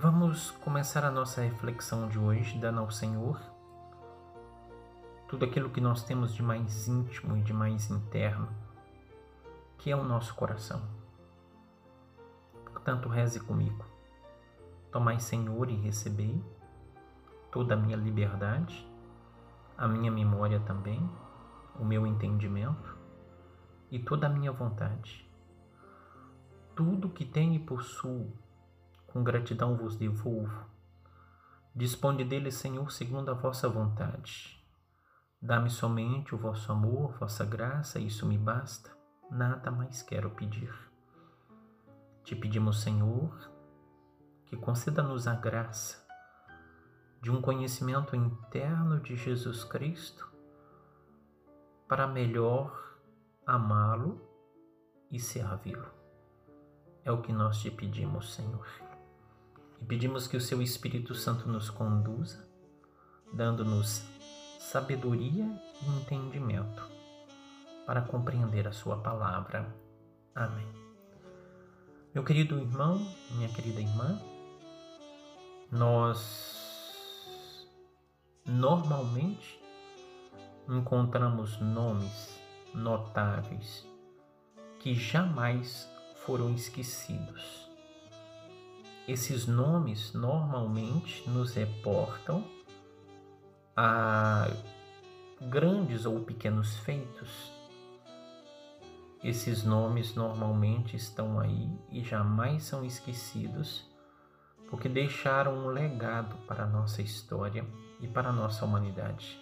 Vamos começar a nossa reflexão de hoje dando ao Senhor tudo aquilo que nós temos de mais íntimo e de mais interno, que é o nosso coração. Portanto, reze comigo. Tomai, Senhor, e recebei toda a minha liberdade, a minha memória também, o meu entendimento e toda a minha vontade. Tudo que tenho e possuo, com gratidão vos devolvo. Disponde dele, Senhor, segundo a vossa vontade. Dá-me somente o vosso amor, vossa graça, isso me basta, nada mais quero pedir. Te pedimos, Senhor, que conceda-nos a graça de um conhecimento interno de Jesus Cristo para melhor amá-lo e servi-lo. É o que nós te pedimos, Senhor. E pedimos que o seu Espírito Santo nos conduza, dando-nos sabedoria e entendimento para compreender a sua palavra. Amém. Meu querido irmão, minha querida irmã, nós normalmente encontramos nomes notáveis que jamais foram esquecidos. Esses nomes normalmente nos reportam a grandes ou pequenos feitos. Esses nomes normalmente estão aí e jamais são esquecidos, porque deixaram um legado para a nossa história e para a nossa humanidade.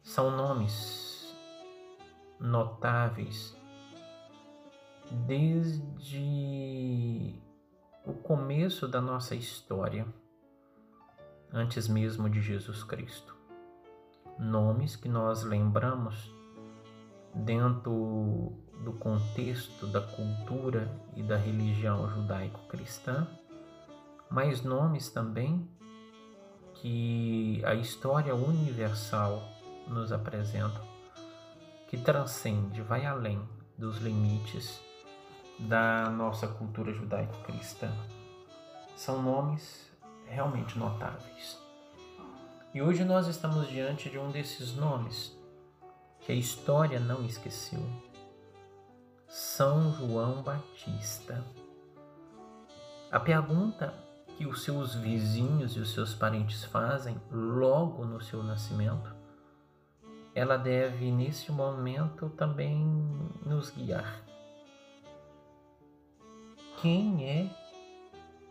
São nomes notáveis desde o começo da nossa história, antes mesmo de Jesus Cristo. Nomes que nós lembramos dentro do contexto da cultura e da religião judaico-cristã, mas nomes também que a história universal nos apresenta, que transcende, vai além dos limites da nossa cultura judaico-cristã. São nomes realmente notáveis. E hoje nós estamos diante de um desses nomes que a história não esqueceu. São João Batista. A pergunta que os seus vizinhos e os seus parentes fazem logo no seu nascimento, ela deve nesse momento também nos guiar. Quem é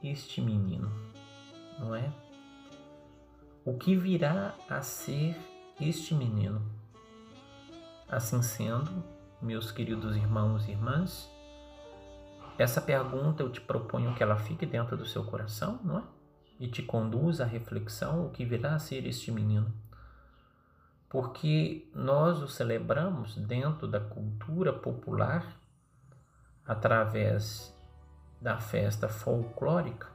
este menino? Não é? O que virá a ser este menino? Assim sendo, meus queridos irmãos e irmãs, essa pergunta eu te proponho que ela fique dentro do seu coração, não é? E te conduza à reflexão o que virá a ser este menino. Porque nós o celebramos dentro da cultura popular através da festa folclórica.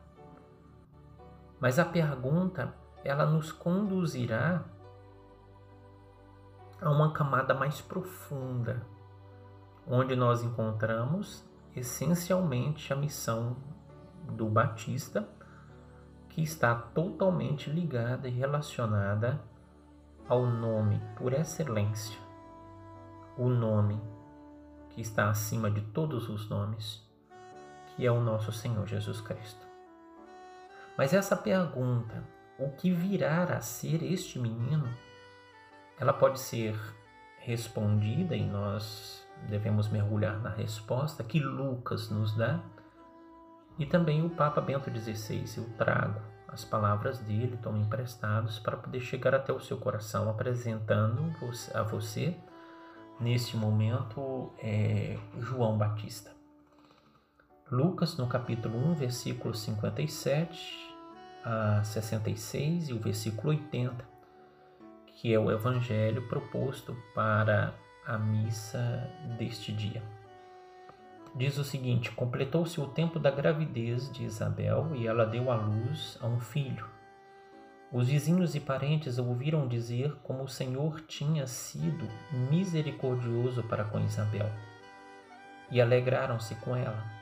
Mas a pergunta, ela nos conduzirá a uma camada mais profunda, onde nós encontramos essencialmente a missão do Batista, que está totalmente ligada e relacionada ao nome por excelência, o nome que está acima de todos os nomes, que é o nosso Senhor Jesus Cristo. Mas essa pergunta, o que virá a ser este menino, ela pode ser respondida e nós devemos mergulhar na resposta que Lucas nos dá e também o Papa Bento XVI. Eu trago as palavras dele, tomo emprestados para poder chegar até o seu coração, apresentando a você, neste momento, é, João Batista. Lucas, no capítulo 1, versículo 57 a 66 e o versículo 80, que é o evangelho proposto para a missa deste dia. Diz o seguinte: Completou-se o tempo da gravidez de Isabel e ela deu à luz a um filho. Os vizinhos e parentes ouviram dizer como o Senhor tinha sido misericordioso para com Isabel e alegraram-se com ela.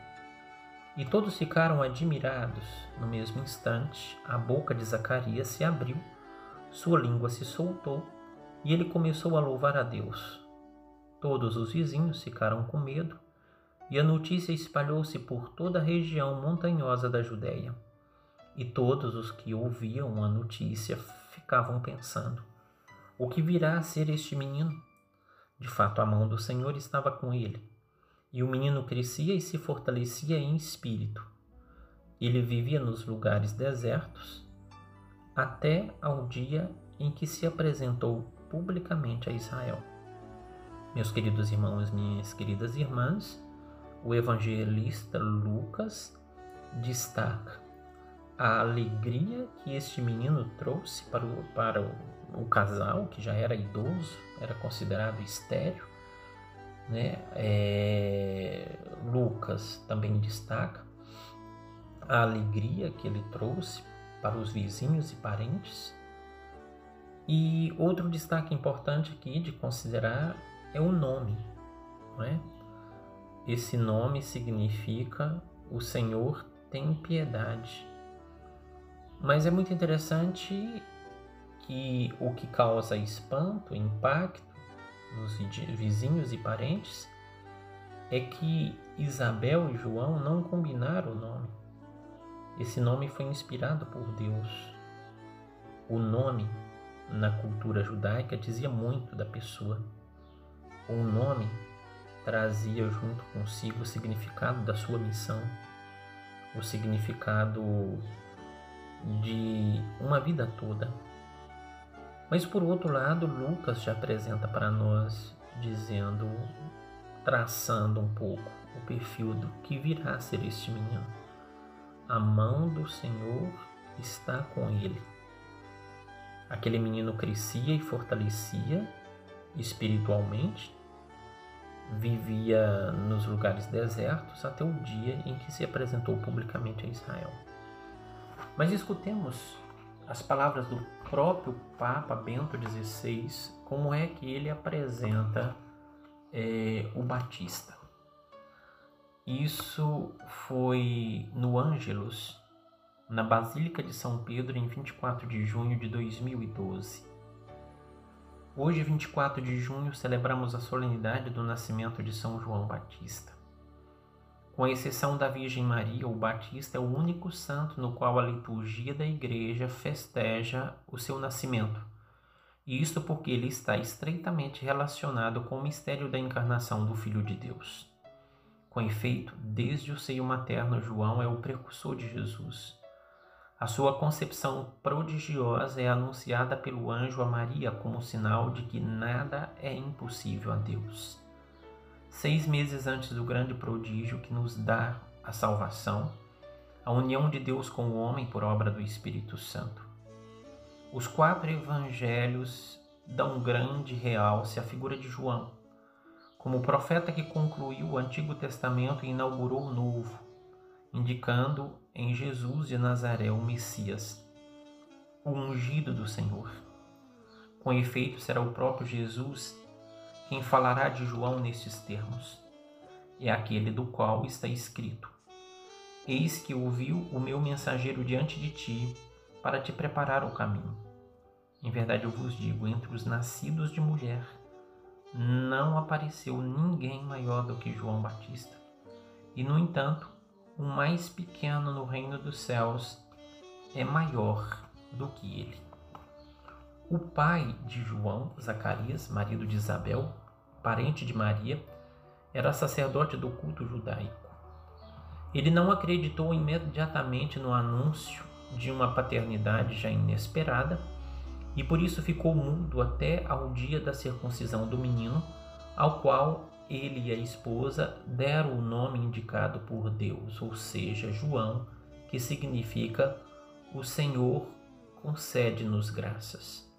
E todos ficaram admirados. No mesmo instante, a boca de Zacarias se abriu, sua língua se soltou e ele começou a louvar a Deus. Todos os vizinhos ficaram com medo e a notícia espalhou-se por toda a região montanhosa da Judéia. E todos os que ouviam a notícia ficavam pensando: o que virá a ser este menino? De fato, a mão do Senhor estava com ele, e o menino crescia e se fortalecia em espírito. Ele vivia nos lugares desertos até ao dia em que se apresentou publicamente a Israel. Meus queridos irmãos, minhas queridas irmãs, o evangelista Lucas destaca a alegria que este menino trouxe para o, para o, o casal, que já era idoso, era considerado estéreo. Né? É, Lucas também destaca a alegria que ele trouxe para os vizinhos e parentes. E outro destaque importante aqui de considerar é o nome. É? Esse nome significa o Senhor tem piedade. Mas é muito interessante que o que causa espanto, impacto nos vizinhos e parentes é que Isabel e João não combinaram o nome. Esse nome foi inspirado por Deus. O nome na cultura judaica dizia muito da pessoa. O nome trazia junto consigo o significado da sua missão, o significado de uma vida toda. Mas por outro lado, Lucas já apresenta para nós dizendo, traçando um pouco o perfil do que virá a ser este menino. A mão do Senhor está com ele. Aquele menino crescia e fortalecia espiritualmente, vivia nos lugares desertos até o dia em que se apresentou publicamente a Israel. Mas escutemos as palavras do próprio Papa Bento XVI, como é que ele apresenta é, o Batista. Isso foi no Ângelus, na Basílica de São Pedro, em 24 de junho de 2012. Hoje, 24 de junho, celebramos a solenidade do nascimento de São João Batista. Com exceção da Virgem Maria, o Batista é o único santo no qual a liturgia da Igreja festeja o seu nascimento. Isto porque ele está estreitamente relacionado com o mistério da encarnação do Filho de Deus. Com efeito, desde o seio materno, João é o precursor de Jesus. A sua concepção prodigiosa é anunciada pelo anjo a Maria como sinal de que nada é impossível a Deus. Seis meses antes do grande prodígio que nos dá a salvação, a união de Deus com o homem por obra do Espírito Santo. Os quatro evangelhos dão grande realce à figura de João, como profeta que concluiu o Antigo Testamento e inaugurou o Novo, indicando em Jesus de Nazaré o Messias, o ungido do Senhor. Com efeito, será o próprio Jesus quem falará de João nestes termos. É aquele do qual está escrito: Eis que ouviu o meu mensageiro diante de ti, para te preparar o caminho. Em verdade eu vos digo: entre os nascidos de mulher, não apareceu ninguém maior do que João Batista. E, no entanto, o mais pequeno no reino dos céus é maior do que ele. O pai de João, Zacarias, marido de Isabel, parente de Maria, era sacerdote do culto judaico. Ele não acreditou imediatamente no anúncio de uma paternidade já inesperada e por isso ficou mudo até ao dia da circuncisão do menino, ao qual ele e a esposa deram o nome indicado por Deus, ou seja, João, que significa o Senhor concede-nos graças.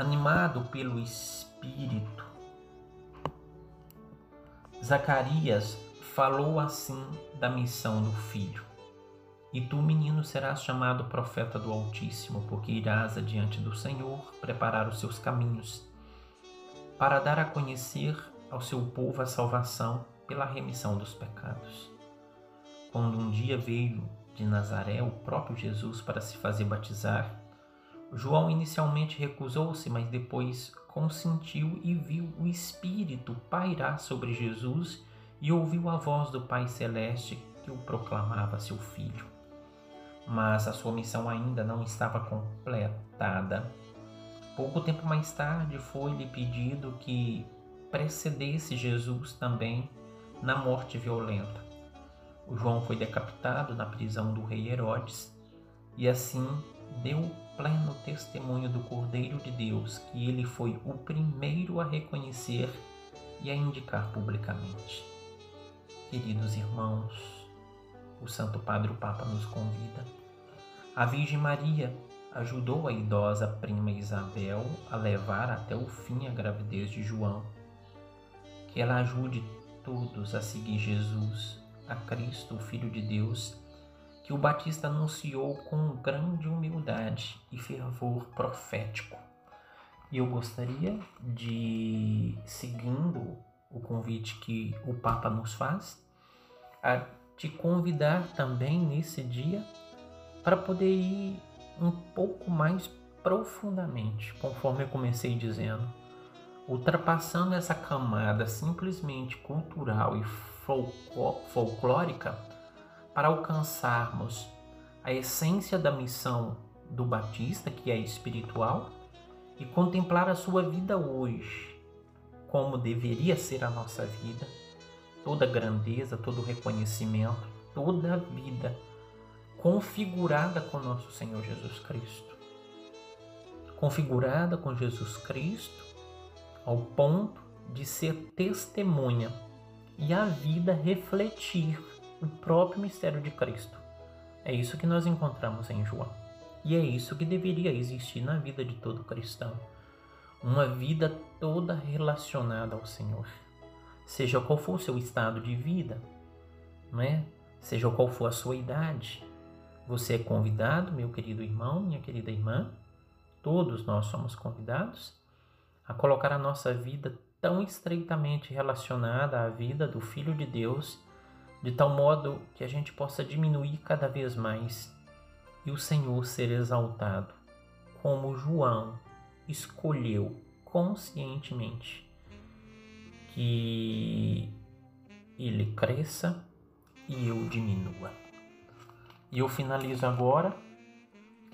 Animado pelo Espírito, Zacarias falou assim da missão do filho. E tu, menino, serás chamado profeta do Altíssimo, porque irás adiante do Senhor preparar os seus caminhos, para dar a conhecer ao seu povo a salvação pela remissão dos pecados. Quando um dia veio de Nazaré o próprio Jesus para se fazer batizar, João inicialmente recusou-se, mas depois consentiu e viu o Espírito pairar sobre Jesus e ouviu a voz do Pai Celeste que o proclamava seu filho. Mas a sua missão ainda não estava completada. Pouco tempo mais tarde foi-lhe pedido que precedesse Jesus também na morte violenta. João foi decapitado na prisão do rei Herodes e assim deu pleno testemunho do Cordeiro de Deus que ele foi o primeiro a reconhecer e a indicar publicamente. Queridos irmãos, o Santo Padre o Papa nos convida. A Virgem Maria ajudou a idosa prima Isabel a levar até o fim a gravidez de João. Que ela ajude todos a seguir Jesus, a Cristo, o Filho de Deus, que o Batista anunciou com grande humildade e fervor profético. E eu gostaria de, seguindo o convite que o Papa nos faz, a te convidar também nesse dia para poder ir um pouco mais profundamente, conforme eu comecei dizendo, ultrapassando essa camada simplesmente cultural e folclórica para alcançarmos a essência da missão do Batista, que é espiritual, e contemplar a sua vida hoje, como deveria ser a nossa vida, toda grandeza, todo reconhecimento, toda a vida configurada com nosso Senhor Jesus Cristo. Configurada com Jesus Cristo ao ponto de ser testemunha e a vida refletir o próprio mistério de Cristo. É isso que nós encontramos em João. E é isso que deveria existir na vida de todo cristão. Uma vida toda relacionada ao Senhor. Seja qual for o seu estado de vida, não é? Seja qual for a sua idade, você é convidado, meu querido irmão, minha querida irmã, todos nós somos convidados a colocar a nossa vida tão estreitamente relacionada à vida do Filho de Deus de tal modo que a gente possa diminuir cada vez mais e o Senhor ser exaltado, como João escolheu conscientemente que ele cresça e eu diminua. E eu finalizo agora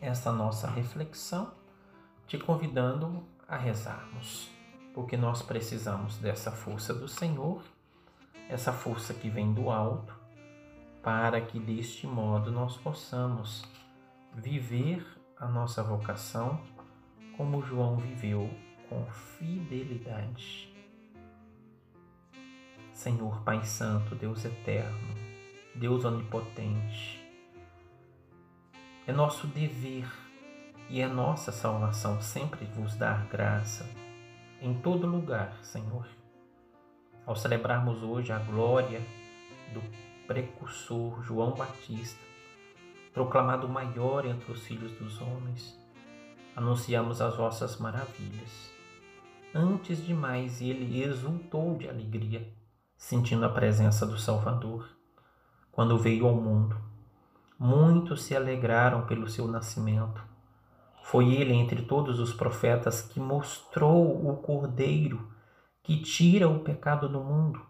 essa nossa reflexão te convidando a rezarmos, porque nós precisamos dessa força do Senhor essa força que vem do alto, para que deste modo nós possamos viver a nossa vocação como João viveu com fidelidade. Senhor Pai Santo, Deus eterno, Deus onipotente, é nosso dever e é nossa salvação sempre vos dar graça em todo lugar, Senhor ao celebrarmos hoje a glória do precursor João Batista, proclamado maior entre os filhos dos homens, anunciamos as vossas maravilhas. Antes de mais, ele exultou de alegria, sentindo a presença do Salvador, quando veio ao mundo. Muitos se alegraram pelo seu nascimento. Foi ele, entre todos os profetas, que mostrou o Cordeiro que tira o pecado do mundo.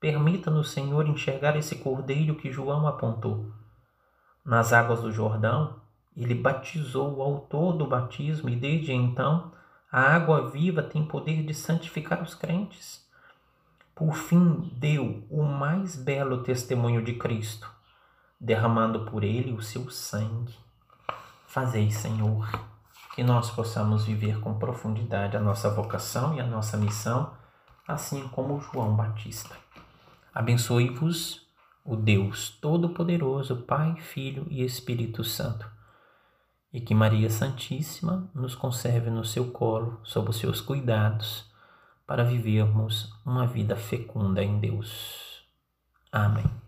Permita-nos, Senhor, enxergar esse cordeiro que João apontou. Nas águas do Jordão, ele batizou o autor do batismo e desde então a água viva tem poder de santificar os crentes. Por fim, deu o mais belo testemunho de Cristo, derramando por ele o seu sangue. Fazei, Senhor, que nós possamos viver com profundidade a nossa vocação e a nossa missão assim como João Batista. Abençoe-vos o Deus Todo-Poderoso, Pai, Filho e Espírito Santo, e que Maria Santíssima nos conserve no seu colo, sob os seus cuidados, para vivermos uma vida fecunda em Deus. Amém.